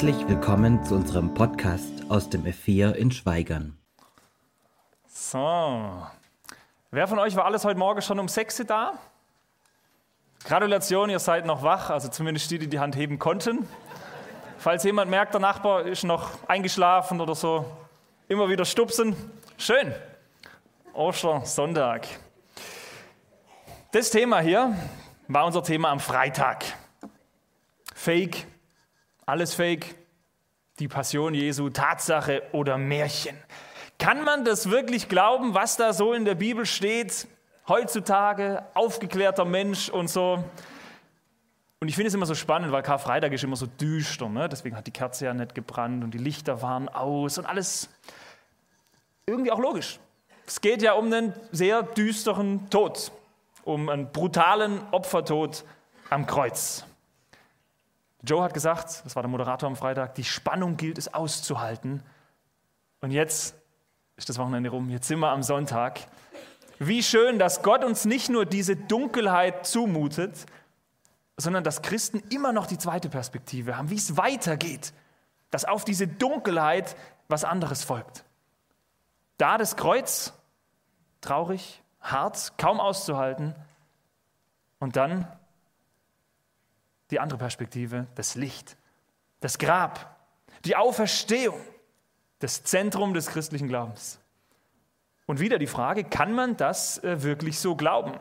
Herzlich willkommen zu unserem Podcast aus dem F4 in Schweigern. So, wer von euch war alles heute Morgen schon um 6 Uhr da? Gratulation, ihr seid noch wach, also zumindest die, die die Hand heben konnten. Falls jemand merkt, der Nachbar ist noch eingeschlafen oder so, immer wieder stupsen. Schön. Ostersonntag. Das Thema hier war unser Thema am Freitag. Fake, alles Fake, die Passion Jesu, Tatsache oder Märchen. Kann man das wirklich glauben, was da so in der Bibel steht? Heutzutage, aufgeklärter Mensch und so. Und ich finde es immer so spannend, weil Karfreitag ist immer so düster. Ne? Deswegen hat die Kerze ja nicht gebrannt und die Lichter waren aus und alles irgendwie auch logisch. Es geht ja um einen sehr düsteren Tod, um einen brutalen Opfertod am Kreuz. Joe hat gesagt, das war der Moderator am Freitag, die Spannung gilt es auszuhalten. Und jetzt ist das Wochenende rum, jetzt sind wir am Sonntag. Wie schön, dass Gott uns nicht nur diese Dunkelheit zumutet, sondern dass Christen immer noch die zweite Perspektive haben, wie es weitergeht, dass auf diese Dunkelheit was anderes folgt. Da das Kreuz, traurig, hart, kaum auszuhalten, und dann die andere Perspektive, das Licht, das Grab, die Auferstehung, das Zentrum des christlichen Glaubens. Und wieder die Frage, kann man das äh, wirklich so glauben?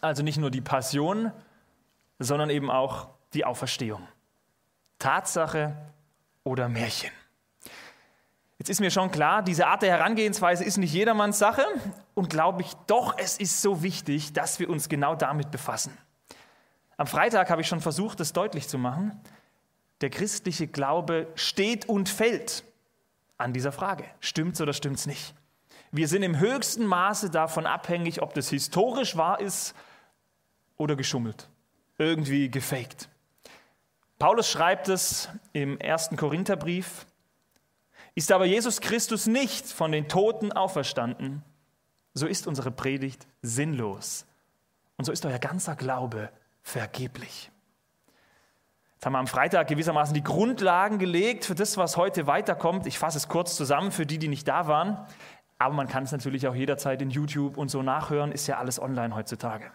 Also nicht nur die Passion, sondern eben auch die Auferstehung. Tatsache oder Märchen. Jetzt ist mir schon klar, diese Art der Herangehensweise ist nicht jedermanns Sache und glaube ich doch, es ist so wichtig, dass wir uns genau damit befassen. Am Freitag habe ich schon versucht, das deutlich zu machen. Der christliche Glaube steht und fällt an dieser Frage. Stimmt's oder stimmt's nicht? Wir sind im höchsten Maße davon abhängig, ob das historisch wahr ist oder geschummelt, irgendwie gefaked. Paulus schreibt es im ersten Korintherbrief. Ist aber Jesus Christus nicht von den Toten auferstanden, so ist unsere Predigt sinnlos. Und so ist euer ganzer Glaube vergeblich. Jetzt haben wir am Freitag gewissermaßen die Grundlagen gelegt für das, was heute weiterkommt. Ich fasse es kurz zusammen für die, die nicht da waren. Aber man kann es natürlich auch jederzeit in YouTube und so nachhören, ist ja alles online heutzutage.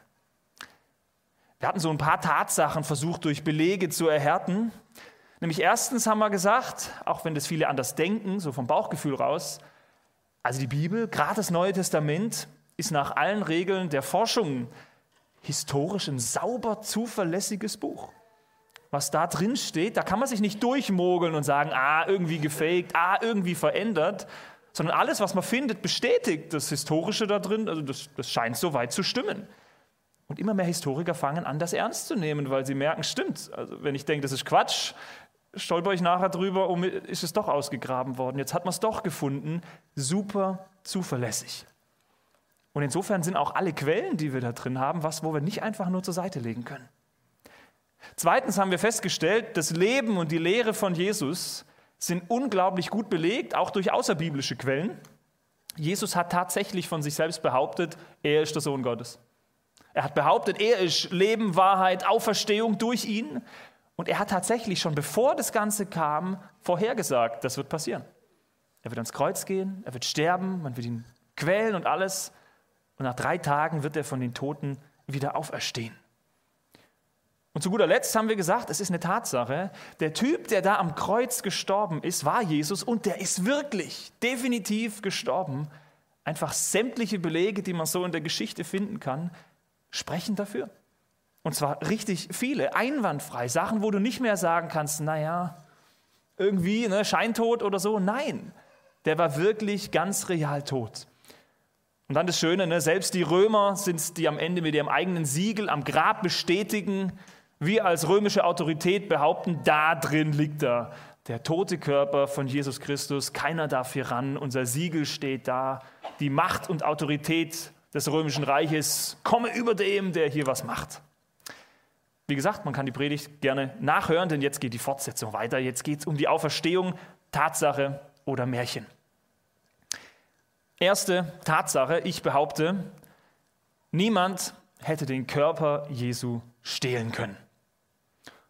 Wir hatten so ein paar Tatsachen versucht, durch Belege zu erhärten. Nämlich erstens haben wir gesagt, auch wenn das viele anders denken, so vom Bauchgefühl raus, also die Bibel, gerade das Neue Testament, ist nach allen Regeln der Forschung historisch ein sauber zuverlässiges Buch. Was da drin steht, da kann man sich nicht durchmogeln und sagen, ah, irgendwie gefaked, ah, irgendwie verändert, sondern alles, was man findet, bestätigt das Historische da drin. Also das, das scheint so weit zu stimmen. Und immer mehr Historiker fangen an, das ernst zu nehmen, weil sie merken, stimmt. Also wenn ich denke, das ist Quatsch, stolper ich nachher drüber, um, ist es doch ausgegraben worden. Jetzt hat man es doch gefunden. Super zuverlässig. Und insofern sind auch alle Quellen, die wir da drin haben, was, wo wir nicht einfach nur zur Seite legen können. Zweitens haben wir festgestellt, das Leben und die Lehre von Jesus sind unglaublich gut belegt, auch durch außerbiblische Quellen. Jesus hat tatsächlich von sich selbst behauptet, er ist der Sohn Gottes. Er hat behauptet, er ist Leben, Wahrheit, Auferstehung durch ihn. Und er hat tatsächlich schon bevor das Ganze kam, vorhergesagt, das wird passieren. Er wird ans Kreuz gehen, er wird sterben, man wird ihn quälen und alles. Und nach drei Tagen wird er von den Toten wieder auferstehen. Und zu guter Letzt haben wir gesagt, es ist eine Tatsache, der Typ, der da am Kreuz gestorben ist, war Jesus und der ist wirklich definitiv gestorben. Einfach sämtliche Belege, die man so in der Geschichte finden kann, sprechen dafür. Und zwar richtig viele, einwandfrei, Sachen, wo du nicht mehr sagen kannst, naja, irgendwie ne, Scheintod oder so. Nein, der war wirklich ganz real tot. Und dann das Schöne, ne? selbst die Römer sind es, die am Ende mit ihrem eigenen Siegel am Grab bestätigen, wir als römische Autorität behaupten, da drin liegt er, der tote Körper von Jesus Christus, keiner darf hier ran, unser Siegel steht da, die Macht und Autorität des römischen Reiches komme über dem, der hier was macht. Wie gesagt, man kann die Predigt gerne nachhören, denn jetzt geht die Fortsetzung weiter. Jetzt geht es um die Auferstehung, Tatsache oder Märchen. Erste Tatsache, ich behaupte, niemand hätte den Körper Jesu stehlen können.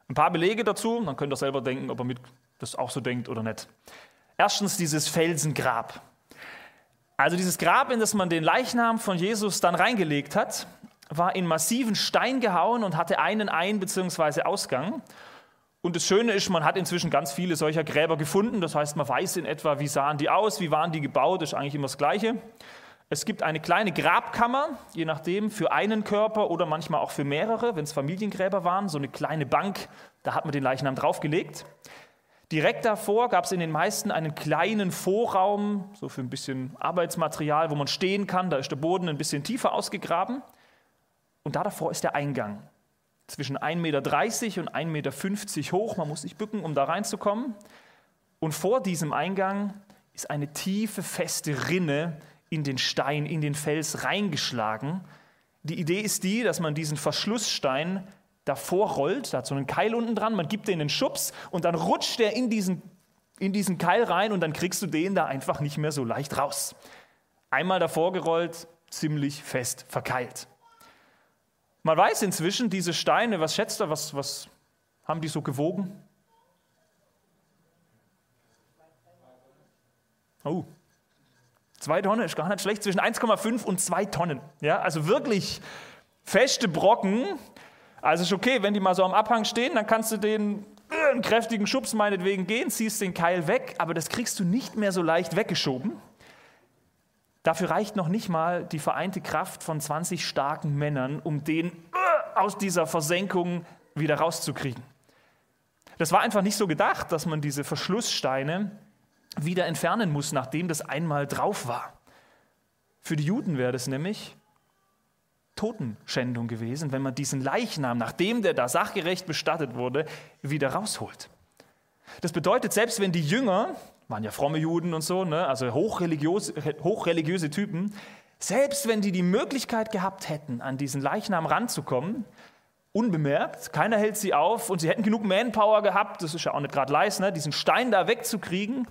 Ein paar Belege dazu, man könnte selber denken, ob mit das auch so denkt oder nicht. Erstens dieses Felsengrab. Also dieses Grab, in das man den Leichnam von Jesus dann reingelegt hat, war in massiven Stein gehauen und hatte einen Ein- bzw. Ausgang. Und das Schöne ist, man hat inzwischen ganz viele solcher Gräber gefunden. Das heißt, man weiß in etwa, wie sahen die aus, wie waren die gebaut, das ist eigentlich immer das Gleiche. Es gibt eine kleine Grabkammer, je nachdem, für einen Körper oder manchmal auch für mehrere, wenn es Familiengräber waren, so eine kleine Bank, da hat man den Leichnam draufgelegt. Direkt davor gab es in den meisten einen kleinen Vorraum, so für ein bisschen Arbeitsmaterial, wo man stehen kann. Da ist der Boden ein bisschen tiefer ausgegraben. Und da davor ist der Eingang. Zwischen 1,30 Meter und 1,50 Meter hoch. Man muss sich bücken, um da reinzukommen. Und vor diesem Eingang ist eine tiefe, feste Rinne in den Stein, in den Fels reingeschlagen. Die Idee ist die, dass man diesen Verschlussstein davor rollt, da hat so einen Keil unten dran, man gibt den einen Schubs und dann rutscht der in diesen, in diesen Keil rein und dann kriegst du den da einfach nicht mehr so leicht raus. Einmal davor gerollt, ziemlich fest verkeilt. Man weiß inzwischen, diese Steine, was schätzt er, was, was haben die so gewogen? Oh, zwei Tonnen ist gar nicht schlecht, zwischen 1,5 und 2 Tonnen. Ja, also wirklich feste Brocken. Also ist okay, wenn die mal so am Abhang stehen, dann kannst du den äh, einen kräftigen Schubs meinetwegen gehen, ziehst den Keil weg, aber das kriegst du nicht mehr so leicht weggeschoben. Dafür reicht noch nicht mal die vereinte Kraft von 20 starken Männern, um den äh, aus dieser Versenkung wieder rauszukriegen. Das war einfach nicht so gedacht, dass man diese Verschlusssteine wieder entfernen muss, nachdem das einmal drauf war. Für die Juden wäre das nämlich Totenschändung gewesen, wenn man diesen Leichnam, nachdem der da sachgerecht bestattet wurde, wieder rausholt. Das bedeutet, selbst wenn die Jünger waren ja fromme Juden und so, ne? also hochreligiöse, hochreligiöse Typen, selbst wenn die die Möglichkeit gehabt hätten, an diesen Leichnam ranzukommen, unbemerkt, keiner hält sie auf und sie hätten genug Manpower gehabt, das ist ja auch nicht gerade leist, ne? diesen Stein da wegzukriegen,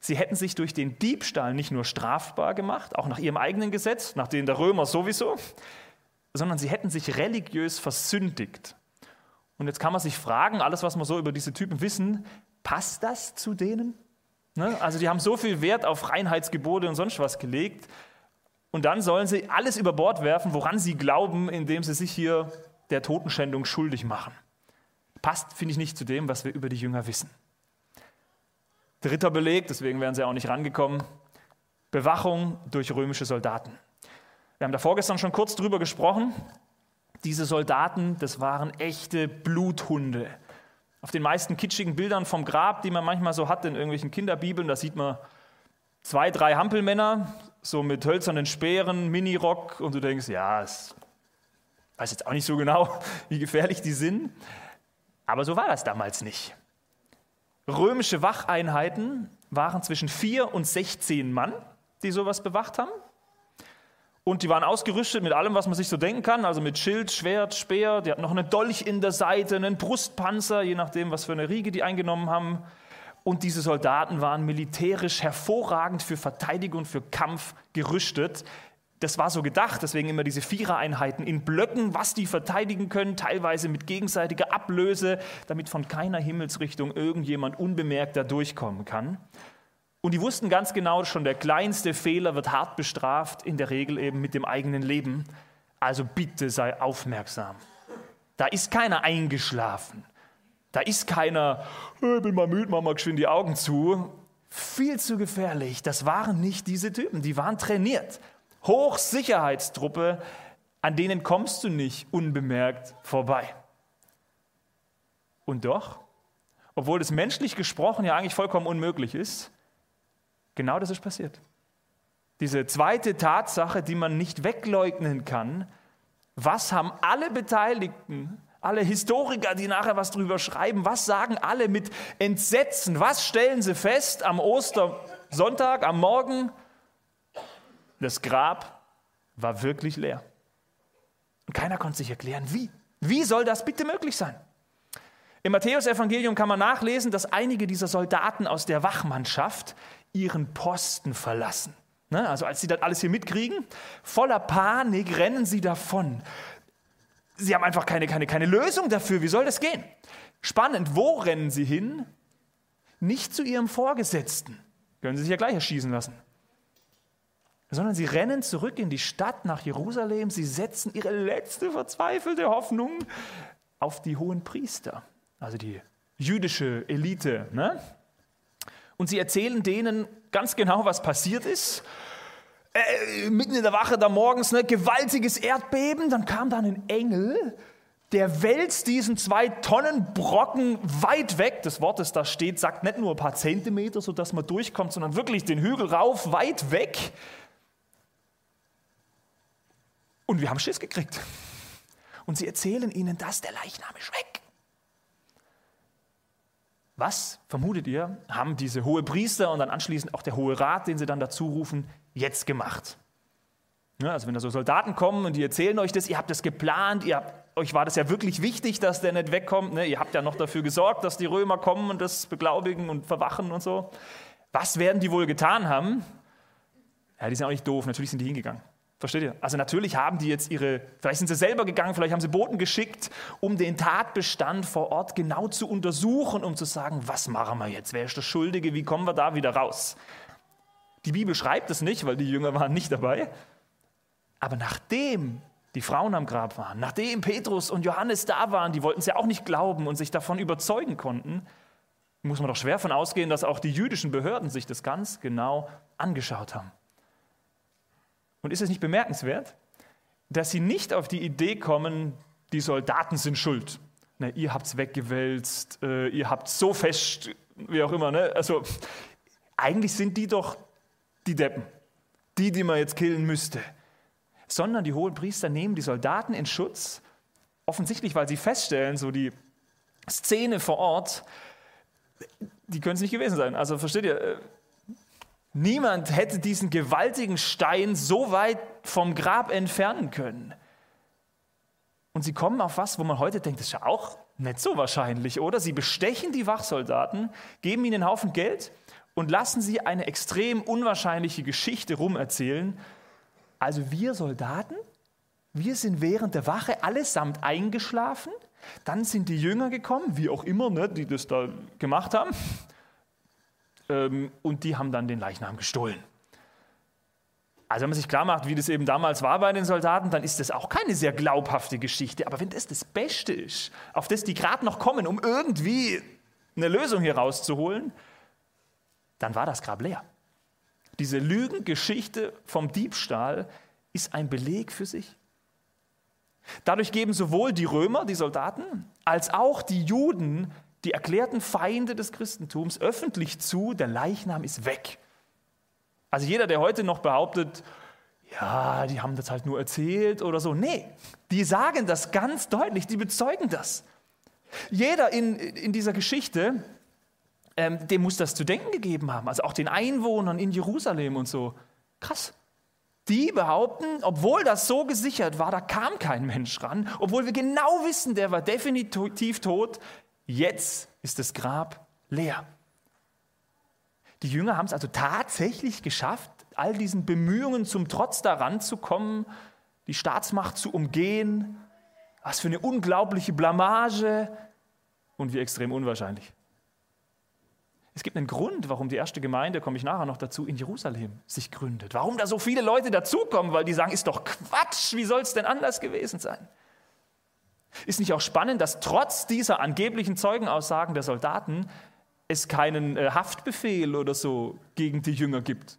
sie hätten sich durch den Diebstahl nicht nur strafbar gemacht, auch nach ihrem eigenen Gesetz, nach dem der Römer sowieso, sondern sie hätten sich religiös versündigt. Und jetzt kann man sich fragen, alles, was wir so über diese Typen wissen, passt das zu denen? Ne? Also die haben so viel Wert auf Reinheitsgebote und sonst was gelegt. Und dann sollen sie alles über Bord werfen, woran sie glauben, indem sie sich hier der Totenschändung schuldig machen. Passt, finde ich, nicht zu dem, was wir über die Jünger wissen. Dritter Beleg, deswegen wären sie auch nicht rangekommen, Bewachung durch römische Soldaten. Wir haben da vorgestern schon kurz drüber gesprochen. Diese Soldaten, das waren echte Bluthunde. Auf den meisten kitschigen Bildern vom Grab, die man manchmal so hat in irgendwelchen Kinderbibeln, da sieht man zwei, drei Hampelmänner, so mit hölzernen Speeren, Minirock, und du denkst, ja, ich weiß jetzt auch nicht so genau, wie gefährlich die sind. Aber so war das damals nicht. Römische Wacheinheiten waren zwischen vier und 16 Mann, die sowas bewacht haben. Und die waren ausgerüstet mit allem, was man sich so denken kann, also mit Schild, Schwert, Speer. Die hatten noch einen Dolch in der Seite, einen Brustpanzer, je nachdem, was für eine Riege die eingenommen haben. Und diese Soldaten waren militärisch hervorragend für Verteidigung für Kampf gerüstet. Das war so gedacht, deswegen immer diese Vierereinheiten in Blöcken, was die verteidigen können, teilweise mit gegenseitiger Ablöse, damit von keiner Himmelsrichtung irgendjemand unbemerkt da durchkommen kann. Und die wussten ganz genau, schon der kleinste Fehler wird hart bestraft, in der Regel eben mit dem eigenen Leben. Also bitte sei aufmerksam. Da ist keiner eingeschlafen. Da ist keiner, ich bin mal müde, mach mal geschwind die Augen zu. Viel zu gefährlich. Das waren nicht diese Typen. Die waren trainiert. Hochsicherheitstruppe, an denen kommst du nicht unbemerkt vorbei. Und doch, obwohl es menschlich gesprochen ja eigentlich vollkommen unmöglich ist, Genau das ist passiert. Diese zweite Tatsache, die man nicht wegleugnen kann, was haben alle Beteiligten, alle Historiker, die nachher was drüber schreiben, was sagen alle mit Entsetzen? Was stellen sie fest am Ostersonntag, am Morgen? Das Grab war wirklich leer. Und keiner konnte sich erklären, wie. Wie soll das bitte möglich sein? Im Matthäusevangelium kann man nachlesen, dass einige dieser Soldaten aus der Wachmannschaft ihren Posten verlassen. Ne? Also als sie das alles hier mitkriegen, voller Panik rennen sie davon. Sie haben einfach keine, keine, keine Lösung dafür. Wie soll das gehen? Spannend, wo rennen sie hin? nicht zu ihrem Vorgesetzten, können sie sich ja gleich erschießen lassen, sondern sie rennen zurück in die Stadt nach Jerusalem, sie setzen ihre letzte verzweifelte Hoffnung auf die hohen Priester, also die jüdische Elite. Ne? Und sie erzählen denen ganz genau, was passiert ist. Äh, mitten in der Wache da morgens, ne, gewaltiges Erdbeben, dann kam da ein Engel, der wälzt diesen zwei Tonnen Brocken weit weg. Das Wort, das da steht, sagt nicht nur ein paar Zentimeter, sodass man durchkommt, sondern wirklich den Hügel rauf, weit weg. Und wir haben Schiss gekriegt. Und sie erzählen ihnen, dass der Leichnam ist weg. Was, vermutet ihr, haben diese hohe Priester und dann anschließend auch der Hohe Rat, den sie dann dazu rufen, jetzt gemacht? Ja, also wenn da so Soldaten kommen und die erzählen euch das, ihr habt das geplant, ihr habt, euch war das ja wirklich wichtig, dass der nicht wegkommt, ne? ihr habt ja noch dafür gesorgt, dass die Römer kommen und das beglaubigen und verwachen und so. Was werden die wohl getan haben? Ja, die sind auch nicht doof, natürlich sind die hingegangen. Versteht ihr? Also natürlich haben die jetzt ihre, vielleicht sind sie selber gegangen, vielleicht haben sie Boten geschickt, um den Tatbestand vor Ort genau zu untersuchen, um zu sagen, was machen wir jetzt? Wer ist der Schuldige? Wie kommen wir da wieder raus? Die Bibel schreibt es nicht, weil die Jünger waren nicht dabei. Aber nachdem die Frauen am Grab waren, nachdem Petrus und Johannes da waren, die wollten es ja auch nicht glauben und sich davon überzeugen konnten, muss man doch schwer von ausgehen, dass auch die jüdischen Behörden sich das ganz genau angeschaut haben. Und ist es nicht bemerkenswert, dass sie nicht auf die Idee kommen, die Soldaten sind schuld. Ne, ihr habt es weggewälzt, äh, ihr habt so fest, wie auch immer. Ne? Also eigentlich sind die doch die Deppen, die, die man jetzt killen müsste. Sondern die hohen Priester nehmen die Soldaten in Schutz, offensichtlich, weil sie feststellen, so die Szene vor Ort, die können es nicht gewesen sein. Also versteht ihr, äh, Niemand hätte diesen gewaltigen Stein so weit vom Grab entfernen können. Und sie kommen auf was, wo man heute denkt, das ist ja auch nicht so wahrscheinlich, oder? Sie bestechen die Wachsoldaten, geben ihnen einen Haufen Geld und lassen sie eine extrem unwahrscheinliche Geschichte rumerzählen. Also wir Soldaten, wir sind während der Wache allesamt eingeschlafen, dann sind die Jünger gekommen, wie auch immer, ne, die das da gemacht haben, ähm, und die haben dann den Leichnam gestohlen. Also wenn man sich klar macht, wie das eben damals war bei den Soldaten, dann ist das auch keine sehr glaubhafte Geschichte. Aber wenn das das Beste ist, auf das die gerade noch kommen, um irgendwie eine Lösung hier rauszuholen, dann war das Grab leer. Diese Lügengeschichte vom Diebstahl ist ein Beleg für sich. Dadurch geben sowohl die Römer, die Soldaten, als auch die Juden die erklärten Feinde des Christentums öffentlich zu, der Leichnam ist weg. Also jeder, der heute noch behauptet, ja, die haben das halt nur erzählt oder so, nee, die sagen das ganz deutlich, die bezeugen das. Jeder in, in dieser Geschichte, ähm, dem muss das zu denken gegeben haben, also auch den Einwohnern in Jerusalem und so. Krass. Die behaupten, obwohl das so gesichert war, da kam kein Mensch ran, obwohl wir genau wissen, der war definitiv tot, Jetzt ist das Grab leer. Die Jünger haben es also tatsächlich geschafft, all diesen Bemühungen zum Trotz daran zu kommen, die Staatsmacht zu umgehen. Was für eine unglaubliche Blamage und wie extrem unwahrscheinlich. Es gibt einen Grund, warum die erste Gemeinde, komme ich nachher noch dazu, in Jerusalem sich gründet. Warum da so viele Leute dazukommen, weil die sagen, ist doch Quatsch, wie soll es denn anders gewesen sein? Ist nicht auch spannend, dass trotz dieser angeblichen Zeugenaussagen der Soldaten es keinen äh, Haftbefehl oder so gegen die Jünger gibt?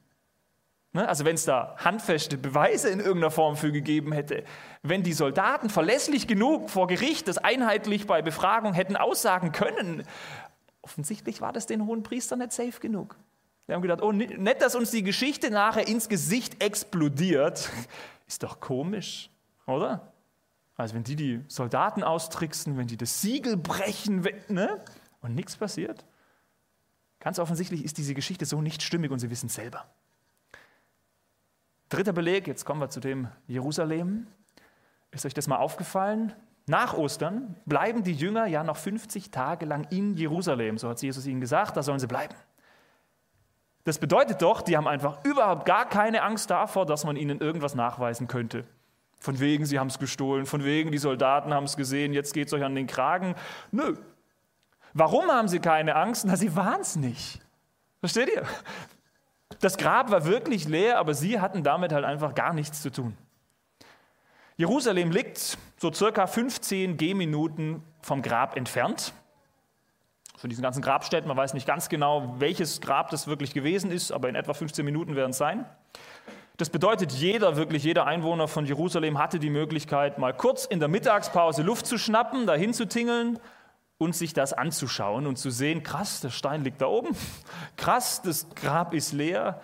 Ne? Also wenn es da handfeste Beweise in irgendeiner Form für gegeben hätte, wenn die Soldaten verlässlich genug vor Gericht das einheitlich bei Befragung hätten aussagen können, offensichtlich war das den hohen Priestern nicht safe genug. Die haben gedacht, oh, nicht, dass uns die Geschichte nachher ins Gesicht explodiert. Ist doch komisch, oder? Also wenn die die Soldaten austricksen, wenn die das Siegel brechen ne? und nichts passiert. Ganz offensichtlich ist diese Geschichte so nicht stimmig und sie wissen es selber. Dritter Beleg, jetzt kommen wir zu dem Jerusalem. Ist euch das mal aufgefallen? Nach Ostern bleiben die Jünger ja noch 50 Tage lang in Jerusalem. So hat Jesus ihnen gesagt, da sollen sie bleiben. Das bedeutet doch, die haben einfach überhaupt gar keine Angst davor, dass man ihnen irgendwas nachweisen könnte. Von wegen, sie haben es gestohlen, von wegen, die Soldaten haben es gesehen, jetzt geht es euch an den Kragen. Nö. Warum haben sie keine Angst? Na, sie waren es nicht. Versteht ihr? Das Grab war wirklich leer, aber sie hatten damit halt einfach gar nichts zu tun. Jerusalem liegt so circa 15 Gehminuten vom Grab entfernt. Von diesen ganzen Grabstätten, man weiß nicht ganz genau, welches Grab das wirklich gewesen ist, aber in etwa 15 Minuten werden es sein. Das bedeutet, jeder, wirklich jeder Einwohner von Jerusalem hatte die Möglichkeit, mal kurz in der Mittagspause Luft zu schnappen, dahin zu tingeln und sich das anzuschauen und zu sehen, krass, der Stein liegt da oben, krass, das Grab ist leer.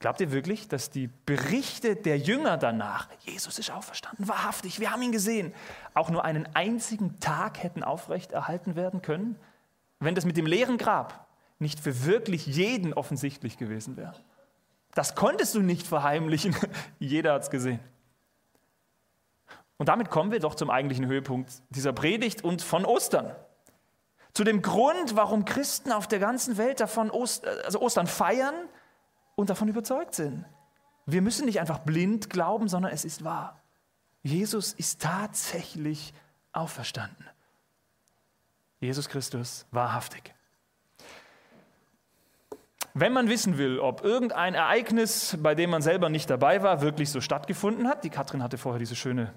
Glaubt ihr wirklich, dass die Berichte der Jünger danach, Jesus ist auferstanden, wahrhaftig, wir haben ihn gesehen, auch nur einen einzigen Tag hätten aufrechterhalten werden können, wenn das mit dem leeren Grab nicht für wirklich jeden offensichtlich gewesen wäre? Das konntest du nicht verheimlichen, jeder hat es gesehen. Und damit kommen wir doch zum eigentlichen Höhepunkt dieser Predigt und von Ostern. Zu dem Grund, warum Christen auf der ganzen Welt davon Ost, also Ostern feiern und davon überzeugt sind. Wir müssen nicht einfach blind glauben, sondern es ist wahr. Jesus ist tatsächlich auferstanden. Jesus Christus wahrhaftig. Wenn man wissen will, ob irgendein Ereignis, bei dem man selber nicht dabei war, wirklich so stattgefunden hat, die Katrin hatte vorher diese schöne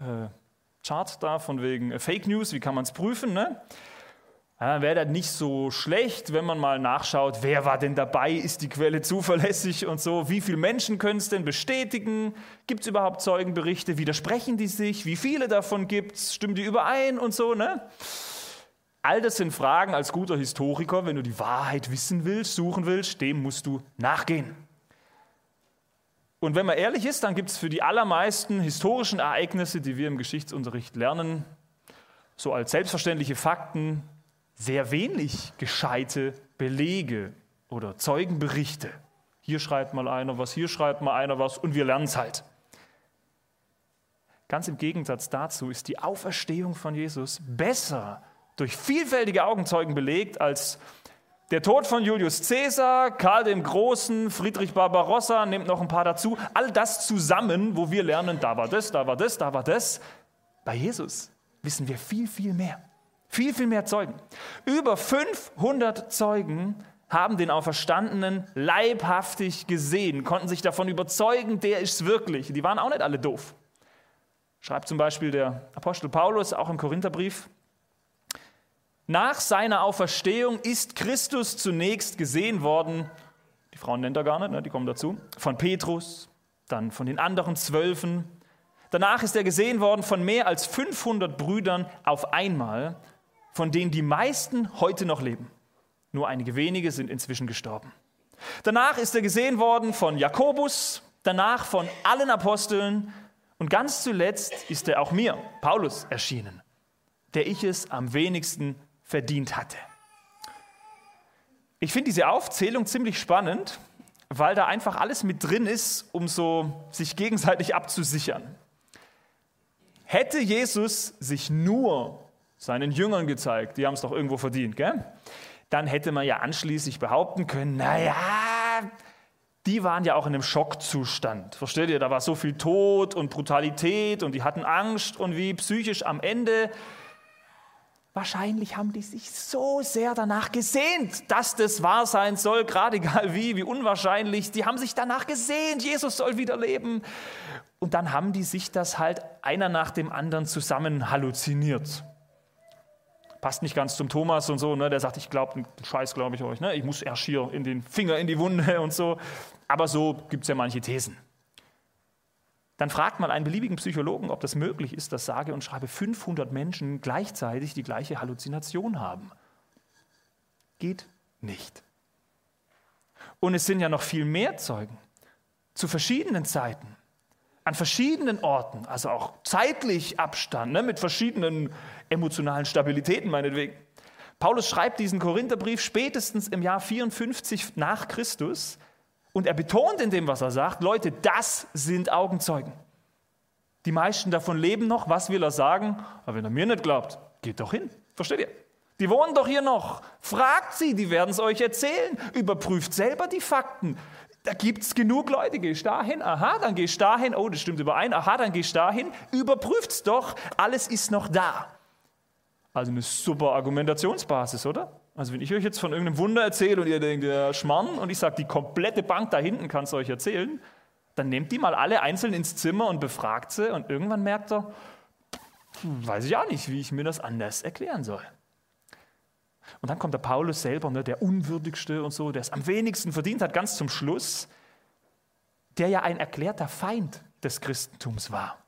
äh, Chart da von wegen äh, Fake News, wie kann man es prüfen, ne? Ja, wäre das nicht so schlecht, wenn man mal nachschaut, wer war denn dabei, ist die Quelle zuverlässig und so, wie viele Menschen können es denn bestätigen, gibt es überhaupt Zeugenberichte, widersprechen die sich, wie viele davon gibt es, stimmen die überein und so, ne? All das sind Fragen als guter Historiker, wenn du die Wahrheit wissen willst, suchen willst, dem musst du nachgehen. Und wenn man ehrlich ist, dann gibt es für die allermeisten historischen Ereignisse, die wir im Geschichtsunterricht lernen, so als selbstverständliche Fakten, sehr wenig gescheite Belege oder Zeugenberichte. Hier schreibt mal einer was, hier schreibt mal einer was und wir lernen es halt. Ganz im Gegensatz dazu ist die Auferstehung von Jesus besser durch vielfältige Augenzeugen belegt als der Tod von Julius Caesar, Karl dem Großen, Friedrich Barbarossa, nehmt noch ein paar dazu. All das zusammen, wo wir lernen, da war das, da war das, da war das. Bei Jesus wissen wir viel, viel mehr. Viel, viel mehr Zeugen. Über 500 Zeugen haben den Auferstandenen leibhaftig gesehen, konnten sich davon überzeugen, der ist wirklich. Die waren auch nicht alle doof. Schreibt zum Beispiel der Apostel Paulus auch im Korintherbrief, nach seiner Auferstehung ist Christus zunächst gesehen worden, die Frauen nennt er gar nicht, ne, die kommen dazu, von Petrus, dann von den anderen Zwölfen. Danach ist er gesehen worden von mehr als 500 Brüdern auf einmal, von denen die meisten heute noch leben. Nur einige wenige sind inzwischen gestorben. Danach ist er gesehen worden von Jakobus, danach von allen Aposteln und ganz zuletzt ist er auch mir, Paulus, erschienen, der ich es am wenigsten verdient hatte. Ich finde diese Aufzählung ziemlich spannend, weil da einfach alles mit drin ist, um so sich gegenseitig abzusichern. Hätte Jesus sich nur seinen Jüngern gezeigt, die haben es doch irgendwo verdient, gell? dann hätte man ja anschließend behaupten können, naja, die waren ja auch in einem Schockzustand. Versteht ihr? Da war so viel Tod und Brutalität und die hatten Angst und wie psychisch am Ende Wahrscheinlich haben die sich so sehr danach gesehnt, dass das wahr sein soll, gerade egal wie, wie unwahrscheinlich. Die haben sich danach gesehnt, Jesus soll wieder leben. Und dann haben die sich das halt einer nach dem anderen zusammen halluziniert. Passt nicht ganz zum Thomas und so, ne? der sagt, ich glaube, Scheiß glaube ich euch. Ne? Ich muss erst hier in den Finger in die Wunde und so. Aber so gibt es ja manche Thesen. Dann fragt man einen beliebigen Psychologen, ob das möglich ist, dass sage und schreibe 500 Menschen gleichzeitig die gleiche Halluzination haben. Geht nicht. Und es sind ja noch viel mehr Zeugen zu verschiedenen Zeiten, an verschiedenen Orten, also auch zeitlich Abstand, ne, mit verschiedenen emotionalen Stabilitäten meinetwegen. Paulus schreibt diesen Korintherbrief spätestens im Jahr 54 nach Christus und er betont in dem, was er sagt, Leute, das sind Augenzeugen. Die meisten davon leben noch. Was will er sagen? Aber wenn er mir nicht glaubt, geht doch hin. Versteht ihr? Die wohnen doch hier noch. Fragt sie, die werden es euch erzählen. Überprüft selber die Fakten. Da gibt es genug Leute. Gehst dahin, aha, dann gehst dahin. Oh, das stimmt überein. Aha, dann gehst dahin. Überprüft es doch. Alles ist noch da. Also eine super Argumentationsbasis, oder? Also wenn ich euch jetzt von irgendeinem Wunder erzähle und ihr denkt, ja, Schmarrn, und ich sage, die komplette Bank da hinten kann es euch erzählen, dann nehmt die mal alle einzeln ins Zimmer und befragt sie und irgendwann merkt er, weiß ich auch nicht, wie ich mir das anders erklären soll. Und dann kommt der Paulus selber, ne, der Unwürdigste und so, der es am wenigsten verdient hat, ganz zum Schluss, der ja ein erklärter Feind des Christentums war.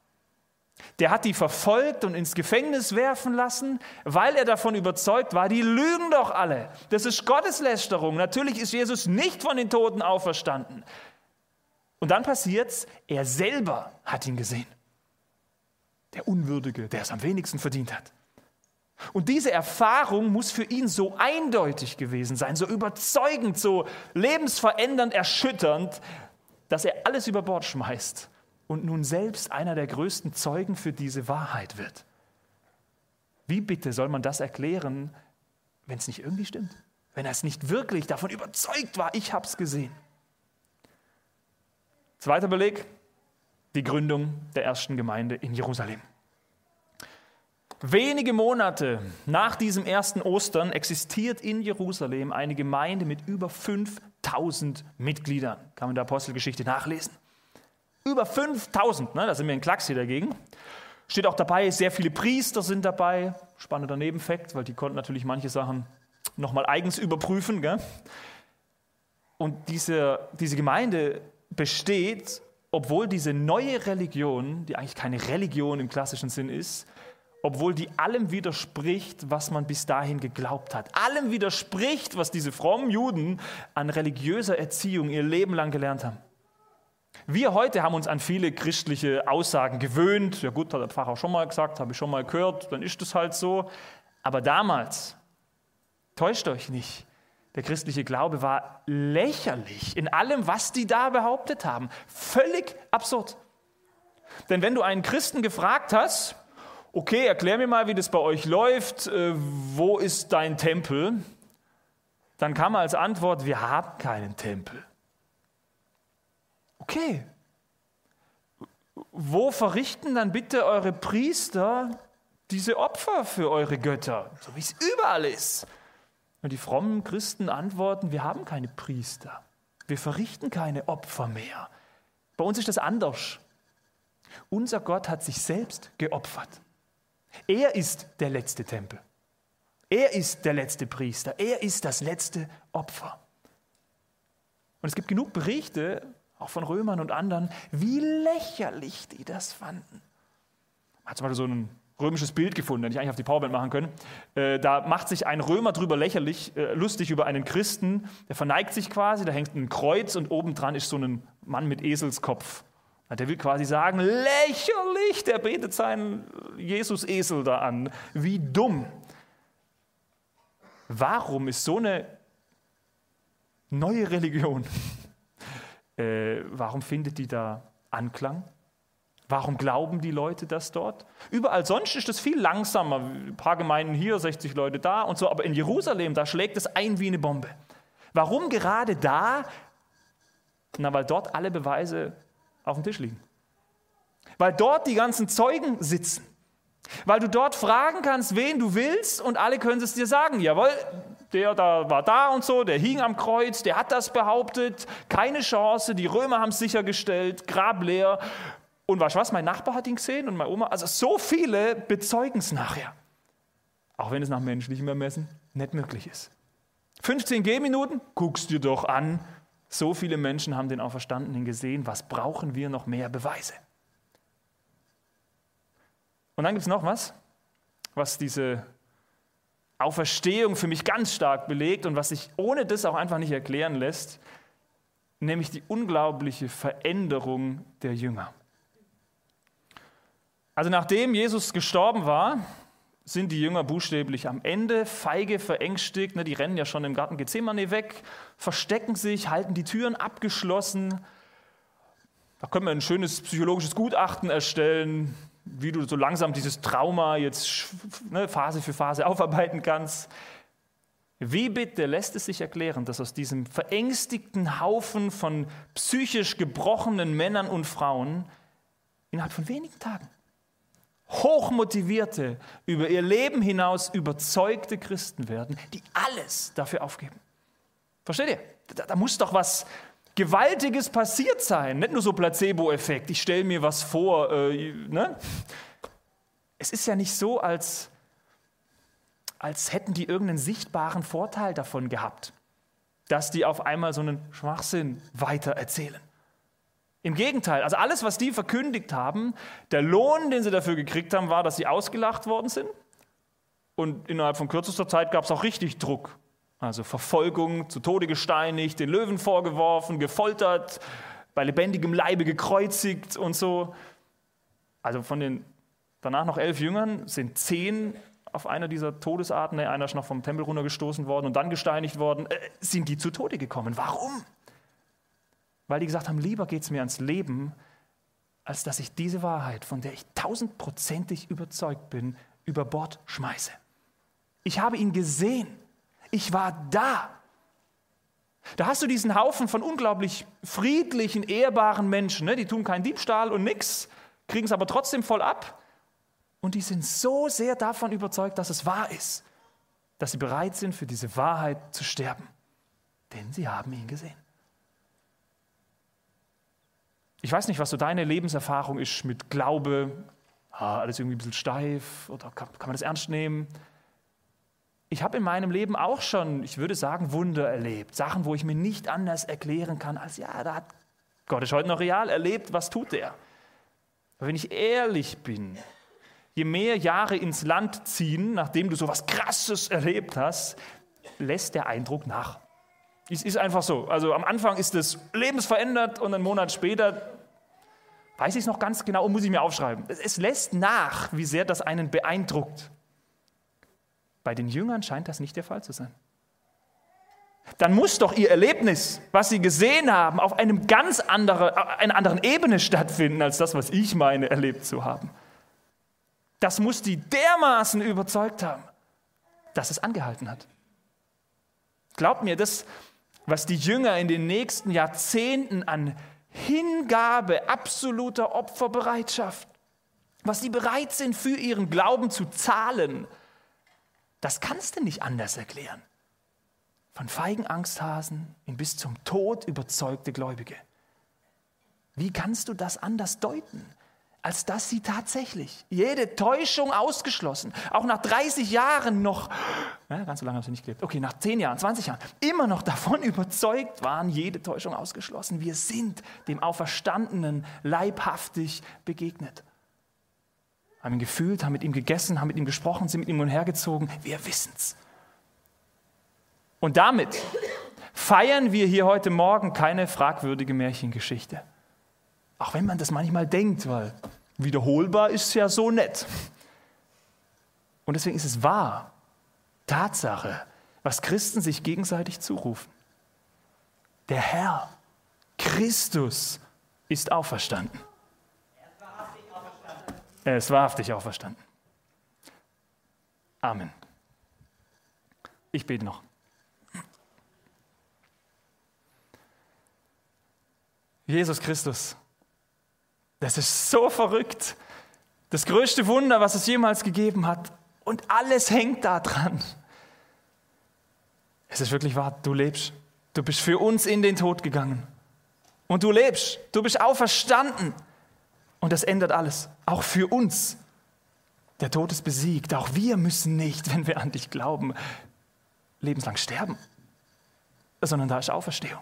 Der hat die verfolgt und ins Gefängnis werfen lassen, weil er davon überzeugt war, die lügen doch alle. Das ist Gotteslästerung. Natürlich ist Jesus nicht von den Toten auferstanden. Und dann passiert's, er selber hat ihn gesehen. Der Unwürdige, der es am wenigsten verdient hat. Und diese Erfahrung muss für ihn so eindeutig gewesen sein, so überzeugend, so lebensverändernd, erschütternd, dass er alles über Bord schmeißt und nun selbst einer der größten Zeugen für diese Wahrheit wird. Wie bitte soll man das erklären, wenn es nicht irgendwie stimmt? Wenn er es nicht wirklich davon überzeugt war, ich habe es gesehen. Zweiter Beleg, die Gründung der ersten Gemeinde in Jerusalem. Wenige Monate nach diesem ersten Ostern existiert in Jerusalem eine Gemeinde mit über 5000 Mitgliedern. Kann man in der Apostelgeschichte nachlesen. Über 5000, ne? da sind wir in Klacks hier dagegen. Steht auch dabei, sehr viele Priester sind dabei. Spannender Nebenfakt, weil die konnten natürlich manche Sachen nochmal eigens überprüfen. Gell? Und diese, diese Gemeinde besteht, obwohl diese neue Religion, die eigentlich keine Religion im klassischen Sinn ist, obwohl die allem widerspricht, was man bis dahin geglaubt hat. Allem widerspricht, was diese frommen Juden an religiöser Erziehung ihr Leben lang gelernt haben. Wir heute haben uns an viele christliche Aussagen gewöhnt. Ja gut, hat der Pfarrer schon mal gesagt, habe ich schon mal gehört, dann ist es halt so. Aber damals, täuscht euch nicht, der christliche Glaube war lächerlich in allem, was die da behauptet haben. Völlig absurd. Denn wenn du einen Christen gefragt hast, okay, erklär mir mal, wie das bei euch läuft, äh, wo ist dein Tempel? Dann kam als Antwort, wir haben keinen Tempel. Okay. Wo verrichten dann bitte eure Priester diese Opfer für eure Götter, so wie es überall ist? Und die frommen Christen antworten, wir haben keine Priester. Wir verrichten keine Opfer mehr. Bei uns ist das anders. Unser Gott hat sich selbst geopfert. Er ist der letzte Tempel. Er ist der letzte Priester. Er ist das letzte Opfer. Und es gibt genug Berichte auch von Römern und anderen, wie lächerlich die das fanden. Man hat zum Beispiel so ein römisches Bild gefunden, das ich eigentlich auf die Powerbank machen können. Äh, da macht sich ein Römer drüber lächerlich, äh, lustig über einen Christen, der verneigt sich quasi, da hängt ein Kreuz und obendran ist so ein Mann mit Eselskopf. Der will quasi sagen, lächerlich, der betet seinen Jesus-Esel da an. Wie dumm. Warum ist so eine neue Religion äh, warum findet die da Anklang? Warum glauben die Leute das dort? Überall sonst ist es viel langsamer. Ein paar Gemeinden hier, 60 Leute da und so. Aber in Jerusalem, da schlägt es ein wie eine Bombe. Warum gerade da? Na, weil dort alle Beweise auf dem Tisch liegen. Weil dort die ganzen Zeugen sitzen. Weil du dort fragen kannst, wen du willst und alle können es dir sagen. Jawohl, der da war da und so, der hing am Kreuz, der hat das behauptet, keine Chance, die Römer haben es sichergestellt, Grab leer. Und weißt du was, mein Nachbar hat ihn gesehen und meine Oma, also so viele bezeugen es nachher. Auch wenn es nach menschlichem Ermessen nicht möglich ist. 15 Gehminuten, guckst dir doch an. So viele Menschen haben den Auferstandenen gesehen. Was brauchen wir noch mehr Beweise? Und dann gibt es noch was, was diese Auferstehung für mich ganz stark belegt und was sich ohne das auch einfach nicht erklären lässt, nämlich die unglaubliche Veränderung der Jünger. Also nachdem Jesus gestorben war, sind die Jünger buchstäblich am Ende, feige, verängstigt, ne, die rennen ja schon im Garten Gethsemane weg, verstecken sich, halten die Türen abgeschlossen. Da können wir ein schönes psychologisches Gutachten erstellen, wie du so langsam dieses Trauma jetzt ne, Phase für Phase aufarbeiten kannst. Wie bitte lässt es sich erklären, dass aus diesem verängstigten Haufen von psychisch gebrochenen Männern und Frauen innerhalb von wenigen Tagen hochmotivierte, über ihr Leben hinaus überzeugte Christen werden, die alles dafür aufgeben. Versteht ihr? Da, da muss doch was Gewaltiges passiert sein, nicht nur so Placebo-Effekt, ich stelle mir was vor. Äh, ne? Es ist ja nicht so, als, als hätten die irgendeinen sichtbaren Vorteil davon gehabt, dass die auf einmal so einen Schwachsinn weitererzählen. Im Gegenteil, also alles, was die verkündigt haben, der Lohn, den sie dafür gekriegt haben, war, dass sie ausgelacht worden sind. Und innerhalb von kürzester Zeit gab es auch richtig Druck. Also Verfolgung, zu Tode gesteinigt, den Löwen vorgeworfen, gefoltert, bei lebendigem Leibe gekreuzigt und so. Also von den danach noch elf Jüngern sind zehn auf einer dieser Todesarten, einer ist noch vom Tempel runtergestoßen worden und dann gesteinigt worden, äh, sind die zu Tode gekommen. Warum? Weil die gesagt haben, lieber geht es mir ans Leben, als dass ich diese Wahrheit, von der ich tausendprozentig überzeugt bin, über Bord schmeiße. Ich habe ihn gesehen. Ich war da. Da hast du diesen Haufen von unglaublich friedlichen, ehrbaren Menschen. Ne? Die tun keinen Diebstahl und nichts, kriegen es aber trotzdem voll ab. Und die sind so sehr davon überzeugt, dass es wahr ist, dass sie bereit sind, für diese Wahrheit zu sterben. Denn sie haben ihn gesehen. Ich weiß nicht, was so deine Lebenserfahrung ist mit Glaube. Ah, alles irgendwie ein bisschen steif oder kann, kann man das ernst nehmen? Ich habe in meinem Leben auch schon, ich würde sagen, Wunder erlebt. Sachen, wo ich mir nicht anders erklären kann, als ja, da hat Gott ist heute noch real erlebt, was tut er? Aber wenn ich ehrlich bin, je mehr Jahre ins Land ziehen, nachdem du so was Krasses erlebt hast, lässt der Eindruck nach. Es ist einfach so. Also am Anfang ist es lebensverändert und einen Monat später weiß ich es noch ganz genau und muss ich mir aufschreiben. Es lässt nach, wie sehr das einen beeindruckt. Bei den Jüngern scheint das nicht der Fall zu sein. Dann muss doch ihr Erlebnis, was sie gesehen haben, auf einem ganz andere, einer anderen Ebene stattfinden, als das, was ich meine, erlebt zu haben. Das muss die dermaßen überzeugt haben, dass es angehalten hat. Glaubt mir, das, was die Jünger in den nächsten Jahrzehnten an Hingabe, absoluter Opferbereitschaft, was sie bereit sind für ihren Glauben zu zahlen, das kannst du nicht anders erklären. Von feigen Angsthasen in bis zum Tod überzeugte Gläubige. Wie kannst du das anders deuten? als dass sie tatsächlich jede Täuschung ausgeschlossen, auch nach 30 Jahren noch, ja, ganz so lange haben sie nicht gelebt, okay, nach 10 Jahren, 20 Jahren, immer noch davon überzeugt waren, jede Täuschung ausgeschlossen. Wir sind dem Auferstandenen leibhaftig begegnet. Haben ihn gefühlt, haben mit ihm gegessen, haben mit ihm gesprochen, sind mit ihm umhergezogen. Wir wissen's. Und damit feiern wir hier heute Morgen keine fragwürdige Märchengeschichte. Auch wenn man das manchmal denkt, weil wiederholbar ist ja so nett. Und deswegen ist es wahr, Tatsache, was Christen sich gegenseitig zurufen. Der Herr, Christus, ist auferstanden. Er ist wahrhaftig auferstanden. Amen. Ich bete noch. Jesus Christus, das ist so verrückt. Das größte Wunder, was es jemals gegeben hat. Und alles hängt da dran. Es ist wirklich wahr, du lebst. Du bist für uns in den Tod gegangen. Und du lebst. Du bist auferstanden. Und das ändert alles. Auch für uns. Der Tod ist besiegt. Auch wir müssen nicht, wenn wir an dich glauben, lebenslang sterben. Sondern da ist Auferstehung.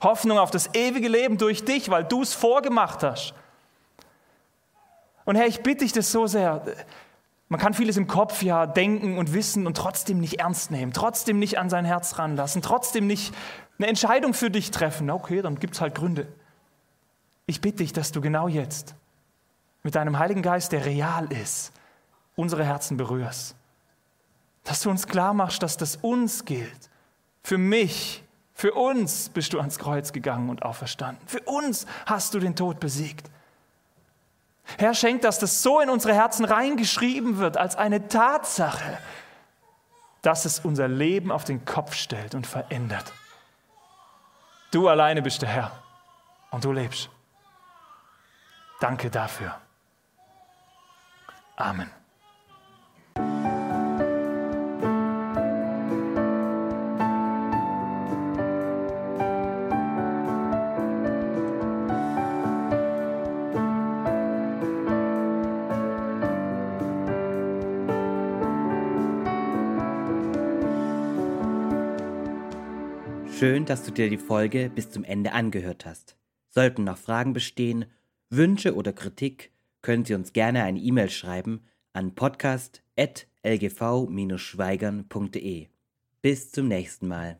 Hoffnung auf das ewige Leben durch dich, weil du es vorgemacht hast. Und Herr, ich bitte dich das so sehr. Man kann vieles im Kopf ja denken und wissen und trotzdem nicht ernst nehmen, trotzdem nicht an sein Herz ranlassen, trotzdem nicht eine Entscheidung für dich treffen. Okay, dann gibt es halt Gründe. Ich bitte dich, dass du genau jetzt mit deinem Heiligen Geist, der real ist, unsere Herzen berührst. Dass du uns klar machst, dass das uns gilt. Für mich, für uns bist du ans Kreuz gegangen und auferstanden. Für uns hast du den Tod besiegt. Herr, schenk, dass das so in unsere Herzen reingeschrieben wird als eine Tatsache, dass es unser Leben auf den Kopf stellt und verändert. Du alleine bist der Herr und du lebst. Danke dafür. Amen. Schön, dass du dir die Folge bis zum Ende angehört hast. Sollten noch Fragen bestehen, Wünsche oder Kritik, können Sie uns gerne eine E-Mail schreiben an podcast.lgv-schweigern.de. Bis zum nächsten Mal.